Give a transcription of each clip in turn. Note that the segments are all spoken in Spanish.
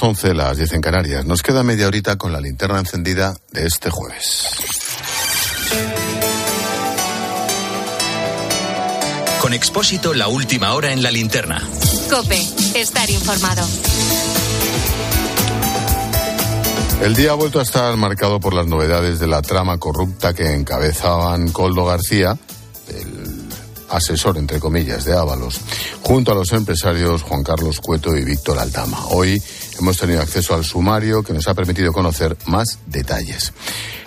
11, las 10 en Canarias. Nos queda media horita con la linterna encendida de este jueves. Con Expósito, la última hora en la linterna. Cope, estar informado. El día ha vuelto a estar marcado por las novedades de la trama corrupta que encabezaban Coldo García, asesor, entre comillas, de Ábalos, junto a los empresarios Juan Carlos Cueto y Víctor Aldama. Hoy hemos tenido acceso al sumario que nos ha permitido conocer más detalles.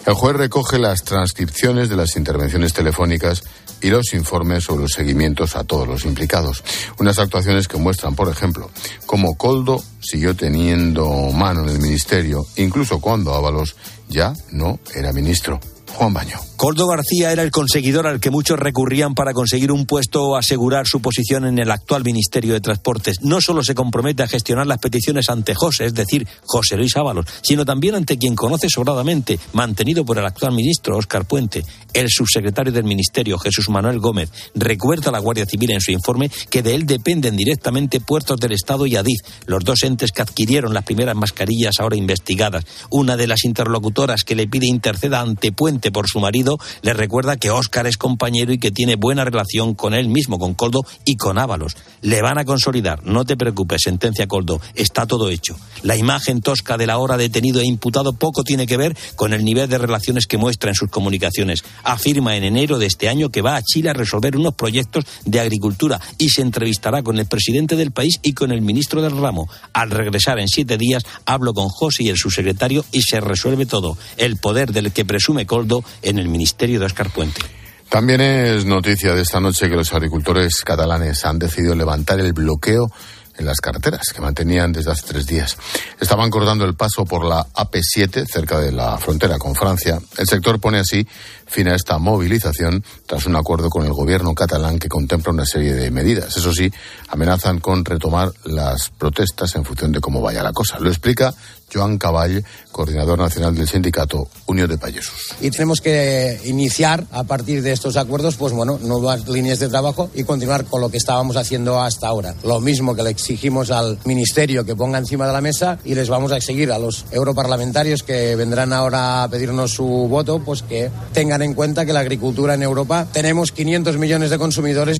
El juez recoge las transcripciones de las intervenciones telefónicas y los informes sobre los seguimientos a todos los implicados. Unas actuaciones que muestran, por ejemplo, cómo Coldo siguió teniendo mano en el ministerio, incluso cuando Ábalos ya no era ministro. Juan Baño. Coldo García era el conseguidor al que muchos recurrían para conseguir un puesto o asegurar su posición en el actual Ministerio de Transportes. No solo se compromete a gestionar las peticiones ante José, es decir, José Luis Ábalos, sino también ante quien conoce sobradamente, mantenido por el actual ministro Óscar Puente, el subsecretario del Ministerio Jesús Manuel Gómez. Recuerda a la Guardia Civil en su informe que de él dependen directamente puertos del Estado y Adif, los dos entes que adquirieron las primeras mascarillas ahora investigadas. Una de las interlocutoras que le pide interceda ante Puente por su marido le recuerda que Óscar es compañero y que tiene buena relación con él mismo, con Coldo y con Ábalos. Le van a consolidar, no te preocupes, sentencia Coldo, está todo hecho. La imagen tosca de la hora detenido e imputado poco tiene que ver con el nivel de relaciones que muestra en sus comunicaciones. Afirma en enero de este año que va a Chile a resolver unos proyectos de agricultura y se entrevistará con el presidente del país y con el ministro del ramo. Al regresar en siete días, hablo con José y el subsecretario y se resuelve todo. El poder del que presume Coldo en el Ministerio de Oscar Puente. También es noticia de esta noche que los agricultores catalanes han decidido levantar el bloqueo en las carreteras que mantenían desde hace tres días. Estaban cortando el paso por la AP7 cerca de la frontera con Francia. El sector pone así fin a esta movilización tras un acuerdo con el gobierno catalán que contempla una serie de medidas. Eso sí, amenazan con retomar las protestas en función de cómo vaya la cosa. Lo explica Joan Caball, coordinador nacional del sindicato Unión de Payesos. Y tenemos que iniciar a partir de estos acuerdos, pues bueno, nuevas líneas de trabajo y continuar con lo que estábamos haciendo hasta ahora. Lo mismo que le exigimos al Ministerio que ponga encima de la mesa y les vamos a exigir a los europarlamentarios que vendrán ahora a pedirnos su voto, pues que tengan en cuenta que la agricultura en Europa tenemos 500 millones de consumidores.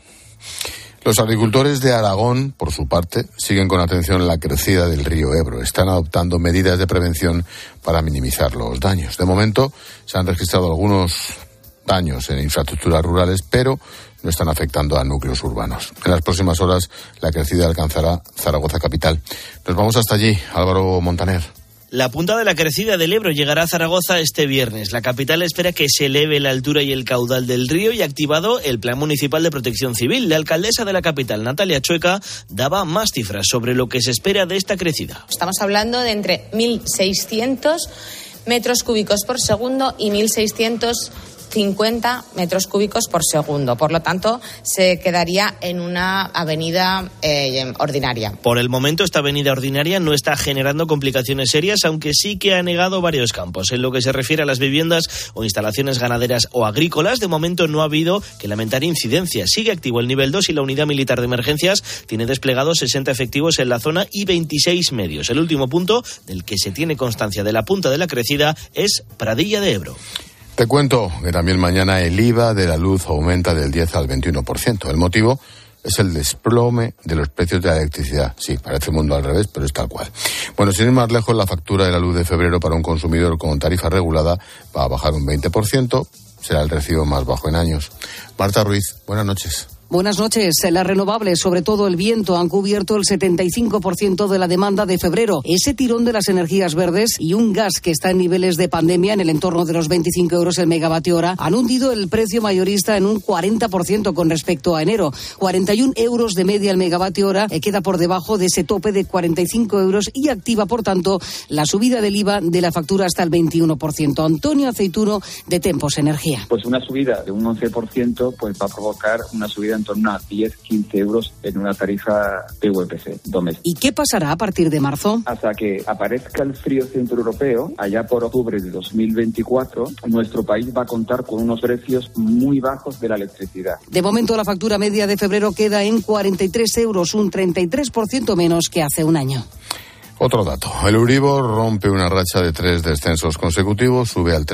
Los agricultores de Aragón, por su parte, siguen con atención la crecida del río Ebro. Están adoptando medidas de prevención para minimizar los daños. De momento, se han registrado algunos daños en infraestructuras rurales, pero no están afectando a núcleos urbanos. En las próximas horas, la crecida alcanzará Zaragoza capital. Nos vamos hasta allí, Álvaro Montaner. La punta de la crecida del Ebro llegará a Zaragoza este viernes. La capital espera que se eleve la altura y el caudal del río y activado el Plan Municipal de Protección Civil. La alcaldesa de la capital, Natalia Chueca, daba más cifras sobre lo que se espera de esta crecida. Estamos hablando de entre 1.600 metros cúbicos por segundo y 1.600 50 metros cúbicos por segundo. Por lo tanto, se quedaría en una avenida eh, ordinaria. Por el momento, esta avenida ordinaria no está generando complicaciones serias, aunque sí que ha negado varios campos. En lo que se refiere a las viviendas o instalaciones ganaderas o agrícolas, de momento no ha habido que lamentar incidencias. Sigue activo el nivel 2 y la unidad militar de emergencias tiene desplegados 60 efectivos en la zona y 26 medios. El último punto del que se tiene constancia de la punta de la crecida es Pradilla de Ebro. Te cuento que también mañana el IVA de la luz aumenta del 10 al 21%. El motivo es el desplome de los precios de la electricidad. Sí, parece el mundo al revés, pero es tal cual. Bueno, sin ir más lejos, la factura de la luz de febrero para un consumidor con tarifa regulada va a bajar un 20%. Será el recibo más bajo en años. Marta Ruiz, buenas noches. Buenas noches. Las renovables, sobre todo el viento, han cubierto el 75% de la demanda de febrero. Ese tirón de las energías verdes y un gas que está en niveles de pandemia en el entorno de los 25 euros el megavatio hora han hundido el precio mayorista en un 40% con respecto a enero. 41 euros de media el megavatio hora eh, queda por debajo de ese tope de 45 euros y activa, por tanto, la subida del IVA de la factura hasta el 21%. Antonio Aceituno, de Tempos Energía. Pues una subida de un 11% pues va a provocar una subida en torno a 10-15 euros en una tarifa de VPC doméstica. ¿Y qué pasará a partir de marzo? Hasta que aparezca el frío centro europeo, allá por octubre de 2024, nuestro país va a contar con unos precios muy bajos de la electricidad. De momento, la factura media de febrero queda en 43 euros, un 33% menos que hace un año. Otro dato. El Euribor rompe una racha de tres descensos consecutivos, sube al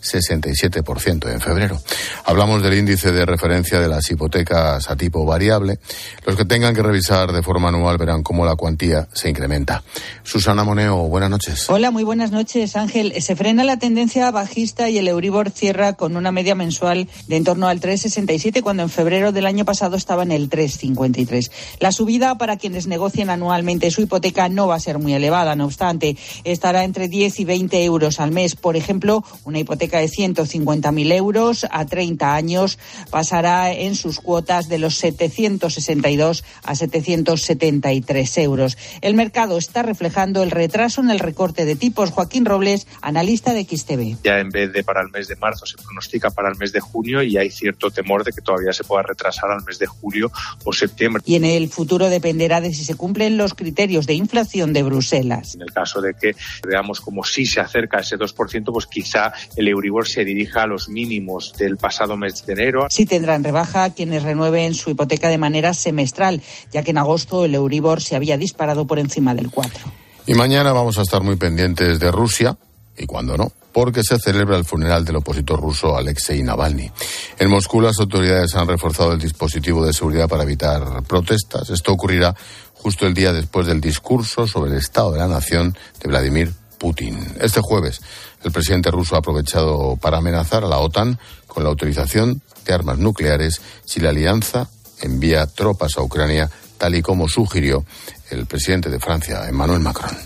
3,67% en febrero. Hablamos del índice de referencia de las hipotecas a tipo variable. Los que tengan que revisar de forma anual verán cómo la cuantía se incrementa. Susana Moneo, buenas noches. Hola, muy buenas noches, Ángel. Se frena la tendencia bajista y el Euribor cierra con una media mensual de en torno al 3,67 cuando en febrero del año pasado estaba en el 3,53. La subida para quienes negocian anualmente su hipoteca no va ser muy elevada. No obstante, estará entre 10 y 20 euros al mes. Por ejemplo, una hipoteca de 150.000 euros a 30 años pasará en sus cuotas de los 762 a 773 euros. El mercado está reflejando el retraso en el recorte de tipos. Joaquín Robles, analista de XTV. Ya en vez de para el mes de marzo se pronostica para el mes de junio y hay cierto temor de que todavía se pueda retrasar al mes de julio o septiembre. Y en el futuro dependerá de si se cumplen los criterios de inflación de Bruselas. En el caso de que veamos como si se acerca a ese 2%, pues quizá el Euribor se dirija a los mínimos del pasado mes de enero. Sí tendrán rebaja quienes renueven su hipoteca de manera semestral, ya que en agosto el Euribor se había disparado por encima del 4. Y mañana vamos a estar muy pendientes de Rusia, y cuando no, porque se celebra el funeral del opositor ruso Alexei Navalny. En Moscú las autoridades han reforzado el dispositivo de seguridad para evitar protestas. Esto ocurrirá justo el día después del discurso sobre el estado de la nación de Vladimir Putin. Este jueves, el presidente ruso ha aprovechado para amenazar a la OTAN con la autorización de armas nucleares si la alianza envía tropas a Ucrania, tal y como sugirió el presidente de Francia, Emmanuel Macron.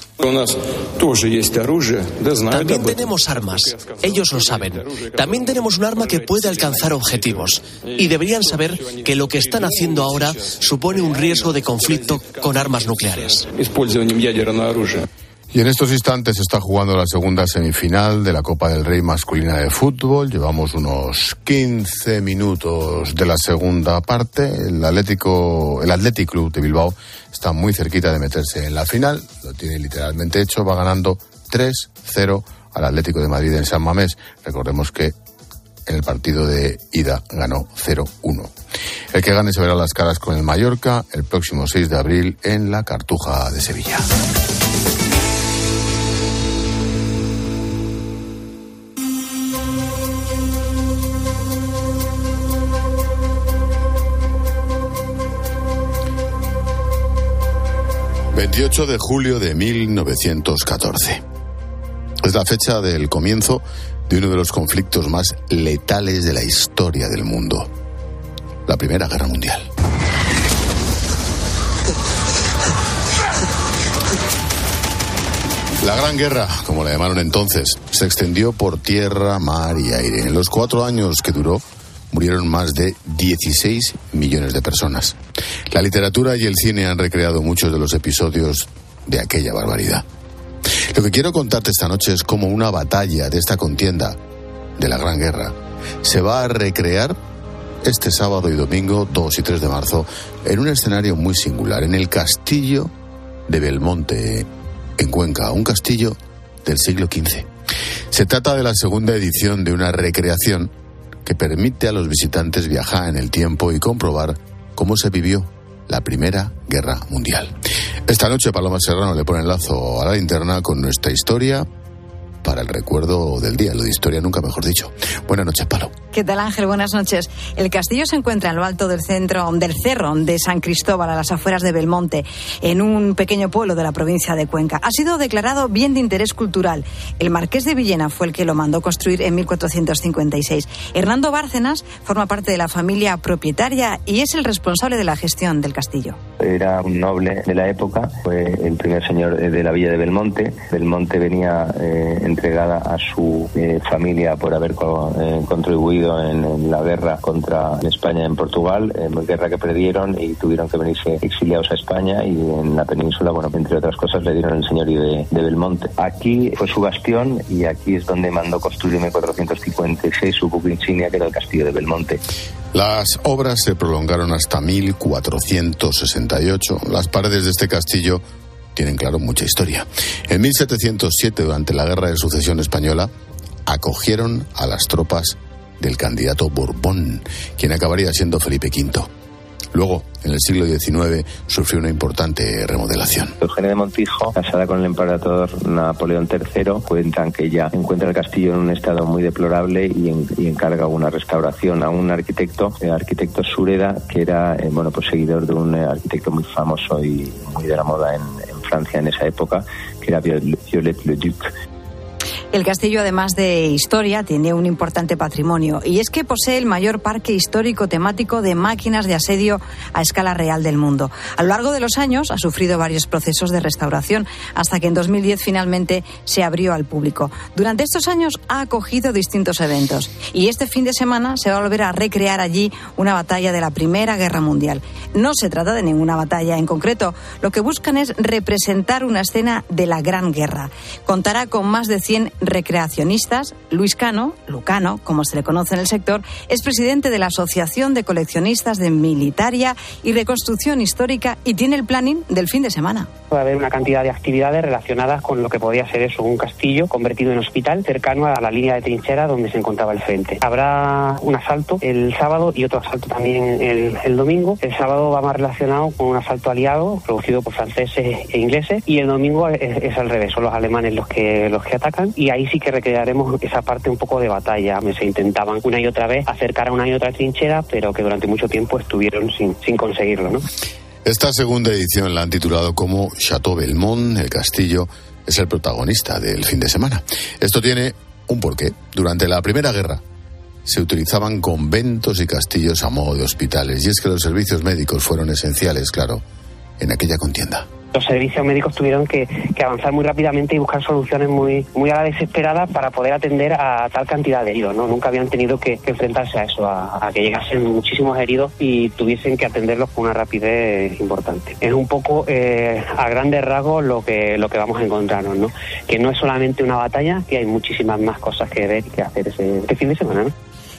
También tenemos armas, ellos lo saben. También tenemos un arma que puede alcanzar objetivos. Y deberían saber que lo que están haciendo ahora supone un riesgo de conflicto con armas nucleares. Y en estos instantes está jugando la segunda semifinal de la Copa del Rey masculina de fútbol. Llevamos unos 15 minutos de la segunda parte. El Atlético, el Athletic Club de Bilbao está muy cerquita de meterse en la final. Lo tiene literalmente hecho. Va ganando 3-0 al Atlético de Madrid en San Mamés. Recordemos que en el partido de ida ganó 0-1. El que gane se verá las caras con el Mallorca el próximo 6 de abril en la Cartuja de Sevilla. ...28 de julio de 1914. Es la fecha del comienzo de uno de los conflictos más letales de la historia del mundo, la Primera Guerra Mundial. La Gran Guerra, como la llamaron entonces, se extendió por tierra, mar y aire. En los cuatro años que duró, murieron más de 16 millones de personas. La literatura y el cine han recreado muchos de los episodios de aquella barbaridad. Lo que quiero contarte esta noche es cómo una batalla de esta contienda, de la Gran Guerra, se va a recrear este sábado y domingo 2 y 3 de marzo en un escenario muy singular, en el castillo de Belmonte, en Cuenca, un castillo del siglo XV. Se trata de la segunda edición de una recreación que permite a los visitantes viajar en el tiempo y comprobar cómo se vivió la Primera Guerra Mundial. Esta noche Paloma Serrano le pone el lazo a la linterna con nuestra historia para el recuerdo del día, lo de historia nunca mejor dicho. Buenas noches, Palo. ¿Qué tal, Ángel? Buenas noches. El castillo se encuentra en lo alto del centro del cerro de San Cristóbal, a las afueras de Belmonte, en un pequeño pueblo de la provincia de Cuenca. Ha sido declarado bien de interés cultural. El marqués de Villena fue el que lo mandó construir en 1456. Hernando Bárcenas forma parte de la familia propietaria y es el responsable de la gestión del castillo. Era un noble de la época, fue el primer señor de la villa de Belmonte. Belmonte venía eh, entregada a su eh, familia por haber co eh, contribuido en, en, la guerra contra España en Portugal, eh, guerra que perdieron y tuvieron que venirse exiliados a España y en la península, bueno, entre otras cosas, le dieron el señorío de, de Belmonte. Aquí fue su bastión y aquí es donde mandó construir en 1456 su buque insignia, que era el castillo de Belmonte. Las obras se prolongaron hasta 1468. Las paredes de este castillo tienen, claro, mucha historia. En 1707, durante la Guerra de Sucesión Española, acogieron a las tropas del candidato Borbón, quien acabaría siendo Felipe V. Luego, en el siglo XIX, sufrió una importante remodelación. Eugenia de Montijo, casada con el emperador Napoleón III, cuentan que ella encuentra el castillo en un estado muy deplorable y, encarga una restauración a un arquitecto, el arquitecto Sureda, que era eh, bueno pues seguidor de un eh, arquitecto muy famoso y muy de la moda en, en Francia en esa época, que era Viollet le Duc el castillo, además de historia, tiene un importante patrimonio y es que posee el mayor parque histórico temático de máquinas de asedio a escala real del mundo. A lo largo de los años ha sufrido varios procesos de restauración hasta que en 2010 finalmente se abrió al público. Durante estos años ha acogido distintos eventos y este fin de semana se va a volver a recrear allí una batalla de la Primera Guerra Mundial. No se trata de ninguna batalla en concreto, lo que buscan es representar una escena de la Gran Guerra. Contará con más de 100 recreacionistas. Luis Cano, Lucano, como se le conoce en el sector, es presidente de la Asociación de Coleccionistas de Militaria y Reconstrucción Histórica y tiene el planning del fin de semana. Puede haber una cantidad de actividades relacionadas con lo que podría ser eso, un castillo convertido en hospital cercano a la línea de trinchera donde se encontraba el frente. Habrá un asalto el sábado y otro asalto también el, domingo. El sábado va más relacionado con un asalto aliado producido por franceses e ingleses y el domingo es, es al revés, son los alemanes los que, los que atacan y ahí sí que recrearemos esa parte un poco de batalla. Se intentaban una y otra vez acercar a una y otra trinchera, pero que durante mucho tiempo estuvieron sin, sin conseguirlo. ¿no? Esta segunda edición la han titulado como Chateau Belmont, el castillo es el protagonista del fin de semana. Esto tiene un porqué. Durante la Primera Guerra se utilizaban conventos y castillos a modo de hospitales, y es que los servicios médicos fueron esenciales, claro, en aquella contienda los servicios médicos tuvieron que, avanzar muy rápidamente y buscar soluciones muy, muy a la desesperada para poder atender a tal cantidad de heridos. ¿no? Nunca habían tenido que, enfrentarse a eso, a, que llegasen muchísimos heridos y tuviesen que atenderlos con una rapidez importante. Es un poco eh, a grandes rasgos lo que, lo que vamos a encontrarnos, ¿no? que no es solamente una batalla, que hay muchísimas más cosas que ver y que hacer ese, este fin de semana. ¿no?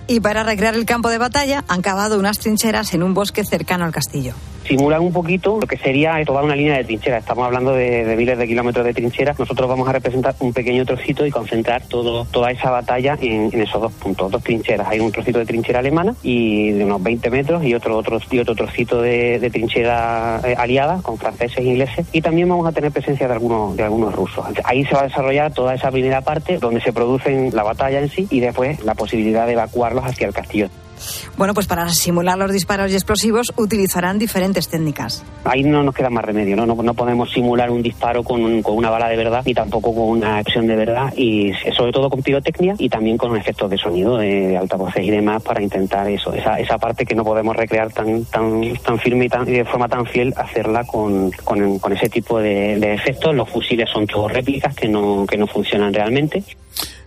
Y para recrear el campo de batalla han cavado unas trincheras en un bosque cercano al castillo simulan un poquito lo que sería toda una línea de trincheras. Estamos hablando de, miles de kilómetros de trincheras. Nosotros vamos a representar un pequeño trocito y concentrar todo, toda esa batalla en, esos dos puntos, dos trincheras. Hay un trocito de trinchera alemana y de unos 20 metros y otro, otro, y otro trocito de, trinchera eh, aliada con franceses e ingleses. Y también vamos a tener presencia de algunos, de algunos rusos. Ahí se va a desarrollar toda esa primera parte donde se producen la batalla en sí y después la posibilidad de evacuarlos hacia el castillo. Bueno, pues para simular los disparos y explosivos utilizarán diferentes técnicas. Ahí no nos queda más remedio, ¿no? No, podemos simular un disparo con, una bala de verdad ni tampoco con una acción de verdad y sobre todo con pirotecnia y también con efectos de sonido, de, altavoces y demás para intentar eso, esa, esa parte que no podemos recrear tan, tan, tan firme y, de forma tan fiel, hacerla con, con, ese tipo de, de efectos. Los fusiles son todos réplicas que no, que no funcionan realmente.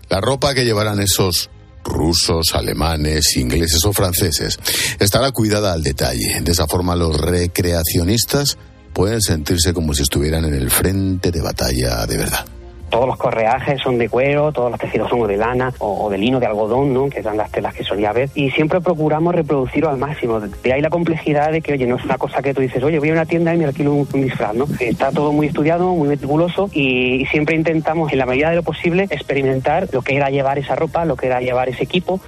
La ropa que llevarán esos rusos, alemanes, ingleses o franceses, estará cuidada al detalle. De esa forma los recreacionistas pueden sentirse como si estuvieran en el frente de batalla de verdad todos los correajes son de cuero, todos los tejidos son de lana o, de lino, de algodón, ¿no? que eran las telas que solía ver. Y siempre procuramos reproducirlo al máximo. De ahí la complejidad de que, oye, no es una cosa que tú dices, oye, voy a una tienda y me alquilo un, disfraz, ¿no? Está todo muy estudiado, muy meticuloso y, siempre intentamos, en la medida de lo posible, experimentar lo que era llevar esa ropa, lo que era llevar ese equipo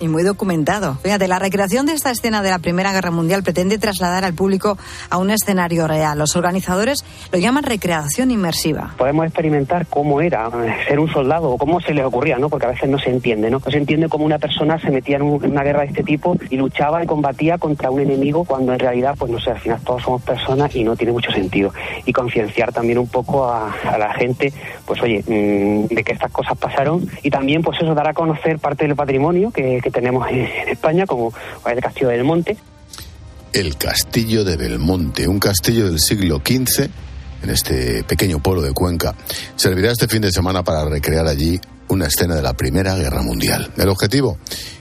y muy documentado. Fíjate, la recreación de esta escena de la Primera Guerra Mundial pretende trasladar al público a un escenario real. Los organizadores lo llaman recreación inmersiva. Podemos experimentar cómo era ser un soldado o cómo se les ocurría, ¿no? Porque a veces no se entiende, ¿no? No se entiende cómo una persona se metía en, una guerra de este tipo y luchaba y combatía contra un enemigo cuando en realidad, pues no sé, al final todos somos personas y no tiene mucho sentido. Y concienciar también un poco a, la gente, pues oye, mm, de que estas cosas pasaron y también, pues eso, dar a conocer parte del patrimonio que tenemos en, España, como el Castillo de Belmonte. El Castillo de Belmonte, un castillo del siglo XV, en este pequeño pueblo de Cuenca, servirá este fin de semana para recrear allí una escena de la Primera Guerra Mundial. El objetivo,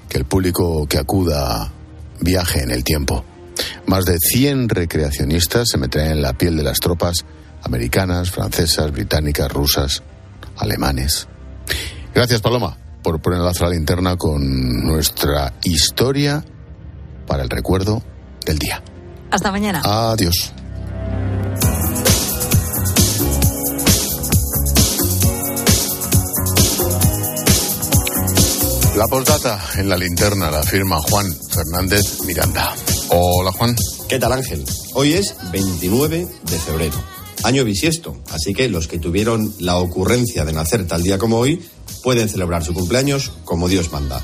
que el público que acuda viaje en el tiempo. Más de 100 recreacionistas se meterán en la piel de las tropas americanas, francesas, británicas, rusas, alemanes. Gracias, Paloma por poner la sala linterna con nuestra historia para el recuerdo del día. Hasta mañana. Adiós. La postdata en la linterna la firma Juan Fernández Miranda. Hola Juan. ¿Qué tal Ángel? Hoy es 29 de febrero, año bisiesto, así que los que tuvieron la ocurrencia de nacer tal día como hoy pueden celebrar su cumpleaños como Dios manda.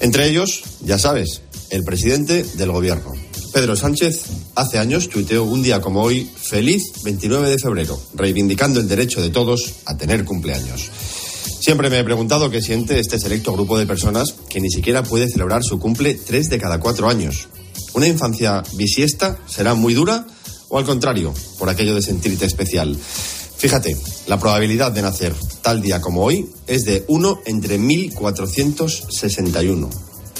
Entre ellos, ya sabes, el presidente del gobierno. Pedro Sánchez hace años tuiteó un día como hoy, feliz 29 de febrero, reivindicando el derecho de todos a tener cumpleaños. Siempre me he preguntado qué siente este selecto grupo de personas que ni siquiera puede celebrar su cumple tres de cada cuatro años. ¿Una infancia bisiesta será muy dura o al contrario, por aquello de sentirte especial? Fíjate, la probabilidad de nacer tal día como hoy es de 1 entre 1461.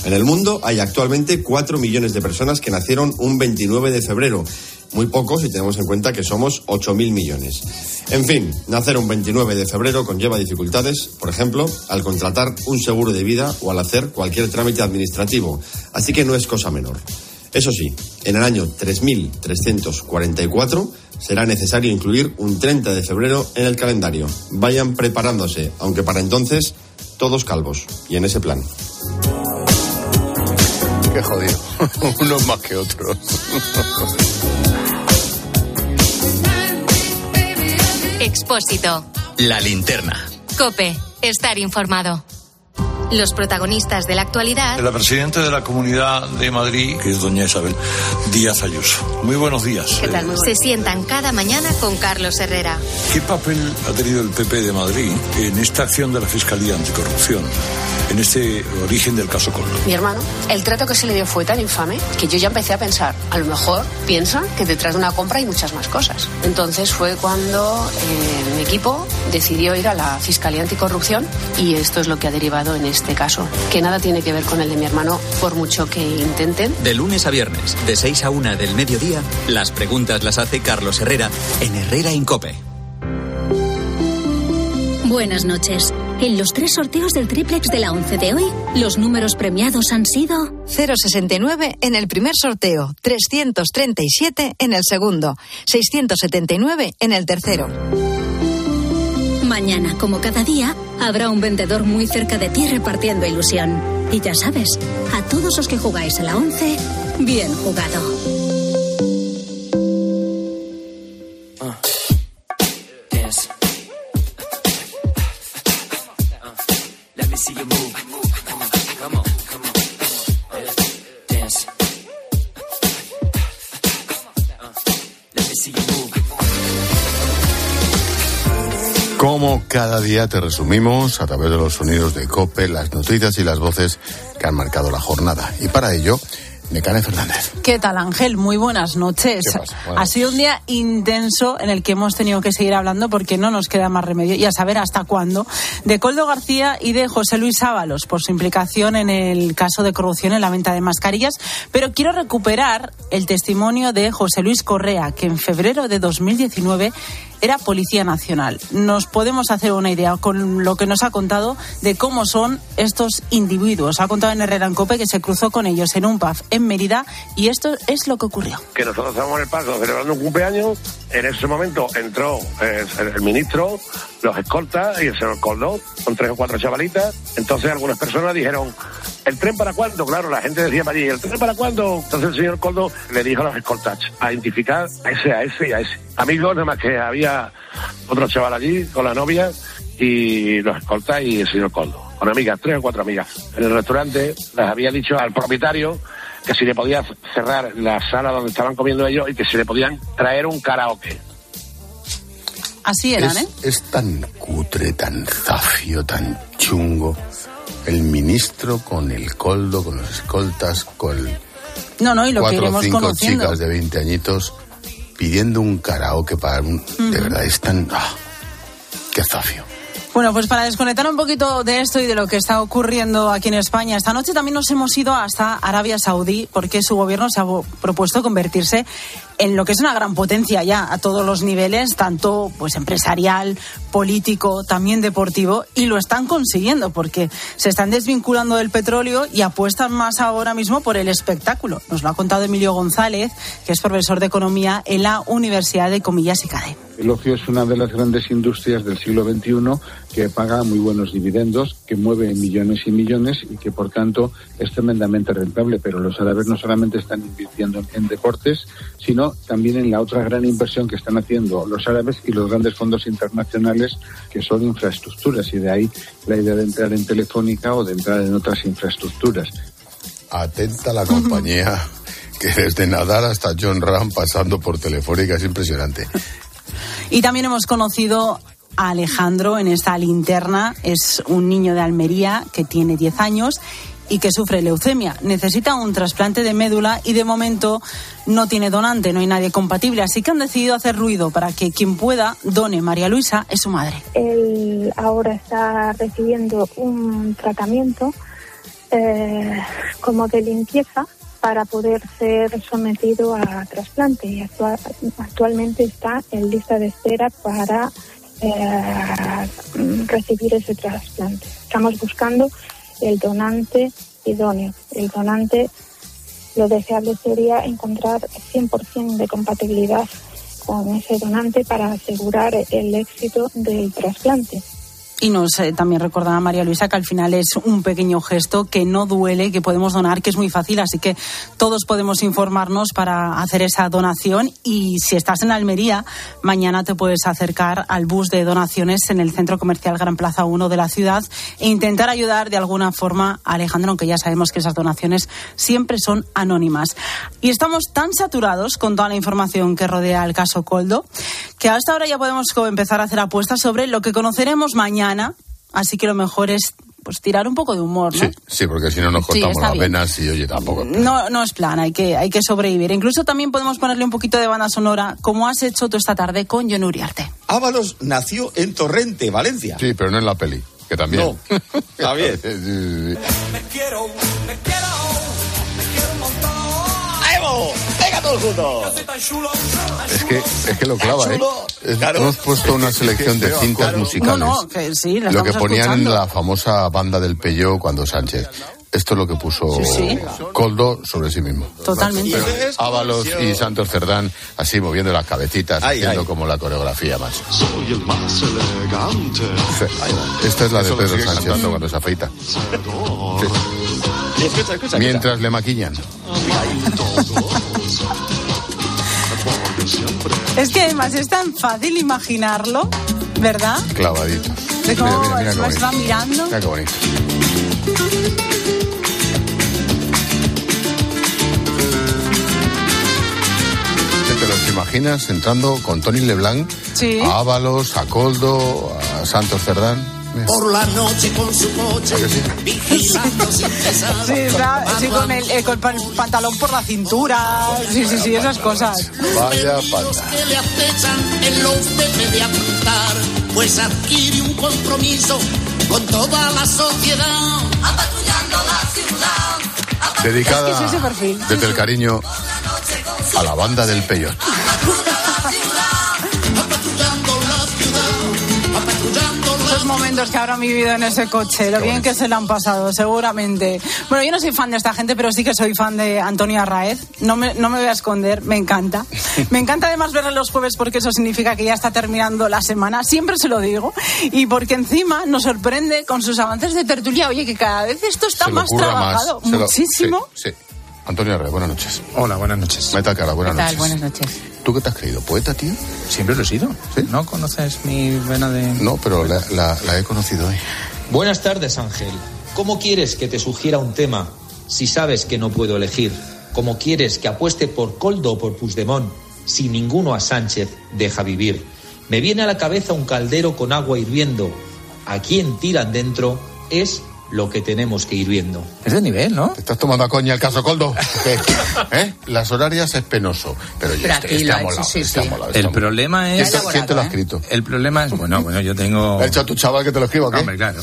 En el mundo hay actualmente 4 millones de personas que nacieron un 29 de febrero. Muy pocos si tenemos en cuenta que somos 8.000 millones. En fin, nacer un 29 de febrero conlleva dificultades, por ejemplo, al contratar un seguro de vida o al hacer cualquier trámite administrativo. Así que no es cosa menor. Eso sí, en el año 3344 será necesario incluir un 30 de febrero en el calendario. Vayan preparándose, aunque para entonces todos calvos y en ese plan. Qué jodido. Unos más que otros. Expósito. La linterna. Cope. Estar informado. Los protagonistas de la actualidad. La presidenta de la Comunidad de Madrid, que es doña Isabel Díaz Ayuso. Muy buenos días. ¿Qué tal? Se sientan cada mañana con Carlos Herrera. ¿Qué papel ha tenido el PP de Madrid en esta acción de la Fiscalía Anticorrupción? en este origen del caso Coldo. Mi hermano, el trato que se le dio fue tan infame que yo ya empecé a pensar, a lo mejor piensan que detrás de una compra hay muchas más cosas. Entonces fue cuando eh, mi equipo decidió ir a la Fiscalía Anticorrupción y esto es lo que ha derivado en este caso, que nada tiene que ver con el de mi hermano por mucho que intenten. De lunes a viernes, de 6 a 1 del mediodía, las preguntas las hace Carlos Herrera en Herrera Incope. Buenas noches. En los tres sorteos del triplex de la 11 de hoy, los números premiados han sido 069 en el primer sorteo, 337 en el segundo, 679 en el tercero. Mañana, como cada día, habrá un vendedor muy cerca de ti repartiendo ilusión. Y ya sabes, a todos los que jugáis a la 11, bien jugado. Como cada día te resumimos a través de los sonidos de COPE, las noticias y las voces que han marcado la jornada. Y para ello, Necane Fernández. ¿Qué tal, Ángel? Muy buenas noches. ha sido un día intenso en el que hemos tenido que seguir hablando porque no nos queda más remedio, y a saber hasta cuándo, de Coldo García y de José Luis Ábalos por su implicación en el caso de corrupción en la venta de mascarillas. Pero quiero recuperar el testimonio de José Luis Correa, que en febrero de 2019 era Policía Nacional. Nos podemos hacer una idea con lo que nos ha contado de cómo son estos individuos. Ha contado en Herrera en Cope que se cruzó con ellos en un pub en Mérida y esto es lo que ocurrió. Que nosotros estábamos en el paso celebrando un cumpleaños. En ese momento entró eh, el ministro, los escoltas y el señor Coldo con tres o cuatro chavalitas. Entonces algunas personas dijeron, ¿el tren para cuándo? Claro, la gente decía para allí, ¿el tren para cuándo? Entonces el señor Coldo le dijo a los escoltas a identificar a ese, a ese y a ese. Amigos, nada más que había otro chaval allí con la novia y los escoltas y el señor Coldo. Con amigas, tres o cuatro amigas. En el restaurante les había dicho al propietario que si le podía cerrar la sala donde estaban comiendo ellos y que si le podían traer un karaoke. Así eran, ¿eh? Es tan cutre, tan zafio, tan chungo. El ministro con el coldo, con los escoltas, con el no, no, y lo cuatro o cinco chicas de 20 añitos pidiendo un karaoke para un... De verdad, es tan... ¡Ah! ¡Qué zafio! Bueno, pues para desconectar un poquito de esto y de lo que está ocurriendo aquí en España, esta noche también nos hemos ido hasta Arabia Saudí porque su gobierno se ha propuesto convertirse en lo que es una gran potencia ya a todos los niveles, tanto pues empresarial, político, también deportivo, y lo están consiguiendo porque se están desvinculando del petróleo y apuestan más ahora mismo por el espectáculo. Nos lo ha contado Emilio González, que es profesor de economía en la Universidad de Comillas y Cade. El ocio es una de las grandes industrias del siglo XXI que paga muy buenos dividendos, que mueve millones y millones y que por tanto es tremendamente rentable. Pero los árabes no solamente están invirtiendo en deportes, sino también en la otra gran inversión que están haciendo los árabes y los grandes fondos internacionales que son infraestructuras y de ahí la idea de entrar en telefónica o de entrar en otras infraestructuras. Atenta la compañía que desde Nadal hasta John Ram pasando por Telefónica es impresionante. Y también hemos conocido a Alejandro en esta linterna. Es un niño de Almería que tiene 10 años y que sufre leucemia. Necesita un trasplante de médula y de momento no tiene donante, no hay nadie compatible. Así que han decidido hacer ruido para que quien pueda done. María Luisa es su madre. Él ahora está recibiendo un tratamiento eh, como de limpieza para poder ser sometido a trasplante y actualmente está en lista de espera para eh, recibir ese trasplante. Estamos buscando el donante idóneo. El donante, lo deseable sería encontrar 100% de compatibilidad con ese donante para asegurar el éxito del trasplante. Y nos eh, también recordaba María Luisa que al final es un pequeño gesto que no duele, que podemos donar, que es muy fácil, así que todos podemos informarnos para hacer esa donación. Y si estás en Almería, mañana te puedes acercar al bus de donaciones en el Centro Comercial Gran Plaza 1 de la ciudad e intentar ayudar de alguna forma a Alejandro, aunque ya sabemos que esas donaciones siempre son anónimas. Y estamos tan saturados con toda la información que rodea el caso Coldo que hasta ahora ya podemos empezar a hacer apuestas sobre lo que conoceremos mañana así que lo mejor es pues tirar un poco de humor, ¿no? Sí, sí porque si no nos cortamos las venas y oye, tampoco. No, no es plan, hay que, hay que sobrevivir. Incluso también podemos ponerle un poquito de banda sonora, como has hecho tú esta tarde con John Uriarte. Ábalos nació en Torrente, Valencia. Sí, pero no en la peli, que también. No, está bien. Me quiero, me quiero, ¡Venga todos juntos! Es que, es que lo clava, ¿eh? Hemos puesto una selección de cintas musicales. No, no, que sí, lo que ponían en la famosa banda del Peyo cuando Sánchez. Esto es lo que puso Coldo sobre sí mismo. Totalmente. Ábalos y Santos Cerdán así moviendo las cabecitas, haciendo como la coreografía más. Soy el más elegante. Esta es la de Pedro Sánchez cuando se afeita. Mientras le maquillan. Es que además es tan fácil imaginarlo, ¿verdad? Clavadito. De cómo mira, mira, va mirando. Mira qué bonito. ¿Te los imaginas entrando con Tony Leblanc sí. a Ábalos, a Coldo, a Santos Cerdán? Por la noche con su coche, vigilando sin cesar. Sí, está, sí con, el, eh, con el pantalón por la cintura. Sí, sí, sí, esas cosas. Vaya pata. que le acechan, él los debe de apuntar, pues adquiere un compromiso con toda la sociedad. Apatrullando la ciudad. Dedicada Es que es ese perfil. desde el cariño a la banda del Peyot. Esos momentos que habrán vivido en ese coche, lo bien que se le han pasado, seguramente. Bueno, yo no soy fan de esta gente, pero sí que soy fan de Antonio Arraez. No me, no me voy a esconder, me encanta. Me encanta además verle los jueves porque eso significa que ya está terminando la semana, siempre se lo digo. Y porque encima nos sorprende con sus avances de tertulia. Oye, que cada vez esto está lo más trabajado, lo- muchísimo. Sí, sí. Antonio Arre, buenas noches. Hola, buenas noches. Meta cara, buenas ¿Qué tal? noches. Buenas noches. ¿Tú qué te has creído? ¿Poeta, tío? Siempre lo he sido. ¿No conoces mi vena de...? No, pero la, la- la he conocido hoy. Buenas tardes, Ángel. ¿Cómo quieres que te sugiera un tema si sabes que no puedo elegir? ¿Cómo quieres que apueste por Coldo o por Puigdemont si ninguno a Sánchez deja vivir? Me viene a la cabeza un caldero con agua hirviendo. A quién tiran dentro es lo que tenemos que ir viendo. Es de nivel, ¿no? ¿Te estás tomando a coña el caso Coldo? ¿Qué? ¿Eh? Las horarias es penoso. Pero, ya este, este ha molado, este ha molado, este El problema ¿Quién es... quién te lo ha escrito? El problema es, bueno, bueno, yo tengo... ¿Ha hecho a tu chaval que te lo escriba o qué? Hombre, claro.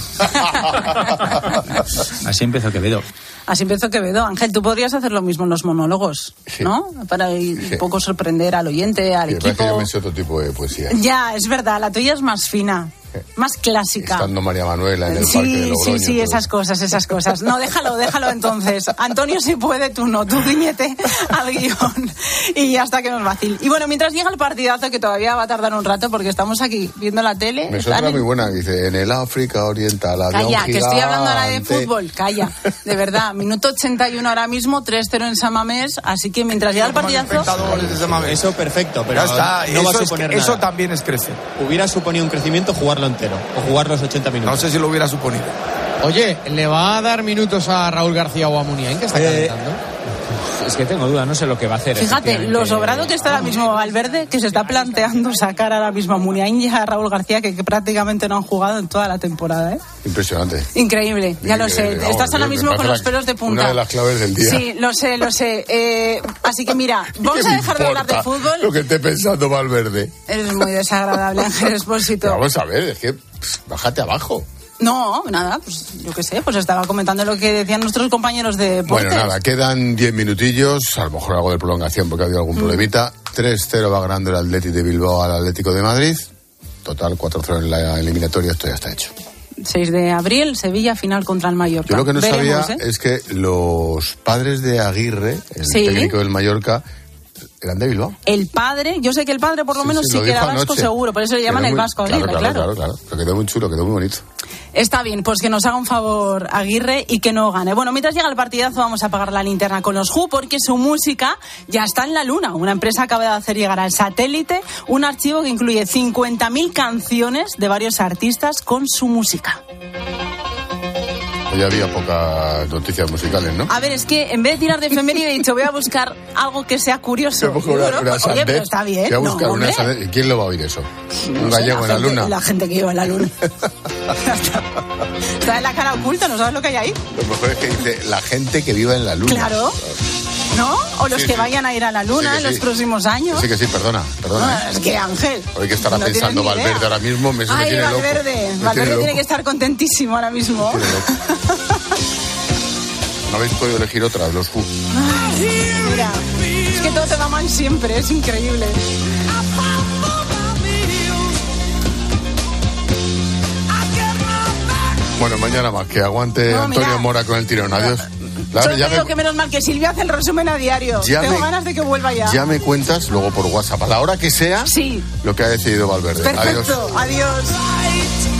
Así empezó Quevedo. Así empezó Quevedo. Ángel, tú podrías hacer lo mismo en los monólogos, ¿no? Para un poco sorprender al oyente, al Sí, parece que yo equipo. me sé otro tipo de poesía. Ya, es verdad, la tuya es más fina. Más clásica. Estando María Manuela en el sí, parque de Logroño. sí, sí, todo. esas cosas, esas cosas. No, déjalo, déjalo entonces. Antonio, si puede, tú no, tú guiñete al guion y ya está que nos vacil. Y bueno, mientras llega el partidazo, que todavía va a tardar un rato porque estamos aquí viendo la tele. Me suena en- muy buena, dice, en el África Oriental había Calla, un que estoy hablando ahora de fútbol, calla. De verdad, minuto 81 ahora mismo, 3-0 en Samamés, así que mientras llega el partidazo... Eso perfecto, pero Ya está, no va a eso, es- suponer eso nada. también es crecer. Hubiera suponido un crecimiento jugarlo entero o jugar los 80 minutos. No sé si lo hubiera suponido. Oye, ¿le va a dar minutos a Raúl García o a Muniain que está Eh, calentando? Es que tengo duda, no sé lo que va a hacer. Fíjate, lo sobrado que está ahora mismo Valverde, que se está planteando sacar ahora mismo a Muniain y a Raúl García, que, que prácticamente no han jugado en toda la temporada, ¿eh? Impresionante. Increíble, ya lo sé. Increíble, vamos, Estás ahora mismo con los pelos de punta. Una de las claves del día. Sí, lo sé, lo sé. Eh, así que mira, vamos ¿Qué a dejar de hablar de fútbol. Lo que esté pensando Valverde. Eres muy desagradable, Ángel Expósito. Pero vamos a ver, es que pff, bájate abajo. No, nada, pues yo qué sé, pues estaba comentando lo que decían nuestros compañeros de deportes. Bueno, nada, quedan 10 minutillos, a lo mejor algo de prolongación porque ha habido Mm. algún problemita. 3-0 va ganando el Atlético de Bilbao al Atlético de Madrid. Total, 4-0 en la eliminatoria, esto ya está hecho. 6 de abril, Sevilla, final contra el Mallorca. Yo lo que no Veremos, sabía ¿eh? es que los padres de Aguirre, el Sí. técnico del Mallorca, eran de Bilbao. El padre, yo sé que el padre por lo Sí, menos sí, lo que era vasco anoche. seguro, por eso le llaman el vasco claro, Aguirre, claro, claro. claro, claro. Pero quedó muy chulo, quedó muy bonito. Está bien, pues que nos haga un favor Aguirre y que no gane. Bueno, mientras llega el partidazo vamos a apagar la linterna con los Who porque su música ya está en la luna. Una empresa acaba de hacer llegar al satélite un archivo que incluye 50.000 canciones de varios artistas con su música. Hoy había pocas noticias musicales, ¿no? A ver, es que en vez de tirar de efeméride he dicho voy a buscar algo que sea curioso. Voy a una- una pues, pero está bien. Voy a buscar no, una. ¿Y quién lo va a oír eso? No ¿Un sé, gallego en la gente- luna? La gente que iba en la luna. Está en la cara oculta, ¿no sabes lo que hay ahí? Lo mejor es que dice la gente que viva en la luna. Claro. ¿No? O los Sí, que sí. vayan a ir a la luna en los próximos años. Sí que sí, perdona, perdona. No, es que Ángel. Hoy que estará no pensando. Valverde ahora mismo, me, me tiene loco. Valverde. Me tiene Valverde loco. tiene que estar contentísimo ahora mismo. No habéis podido elegir otra los Who. Mira, es que todo te va mal siempre, es increíble. Bueno, mañana más. Que aguante No, Antonio. Mora con el tirón. Adiós. La- Solo ya, te digo me, que menos mal que Silvia hace el resumen a diario. Ya Tengo me- ganas de que vuelva ya. ya me cuentas luego por WhatsApp, a la hora que sea, Sí. lo que ha decidido Valverde. Adiós. Perfecto, adiós. Don't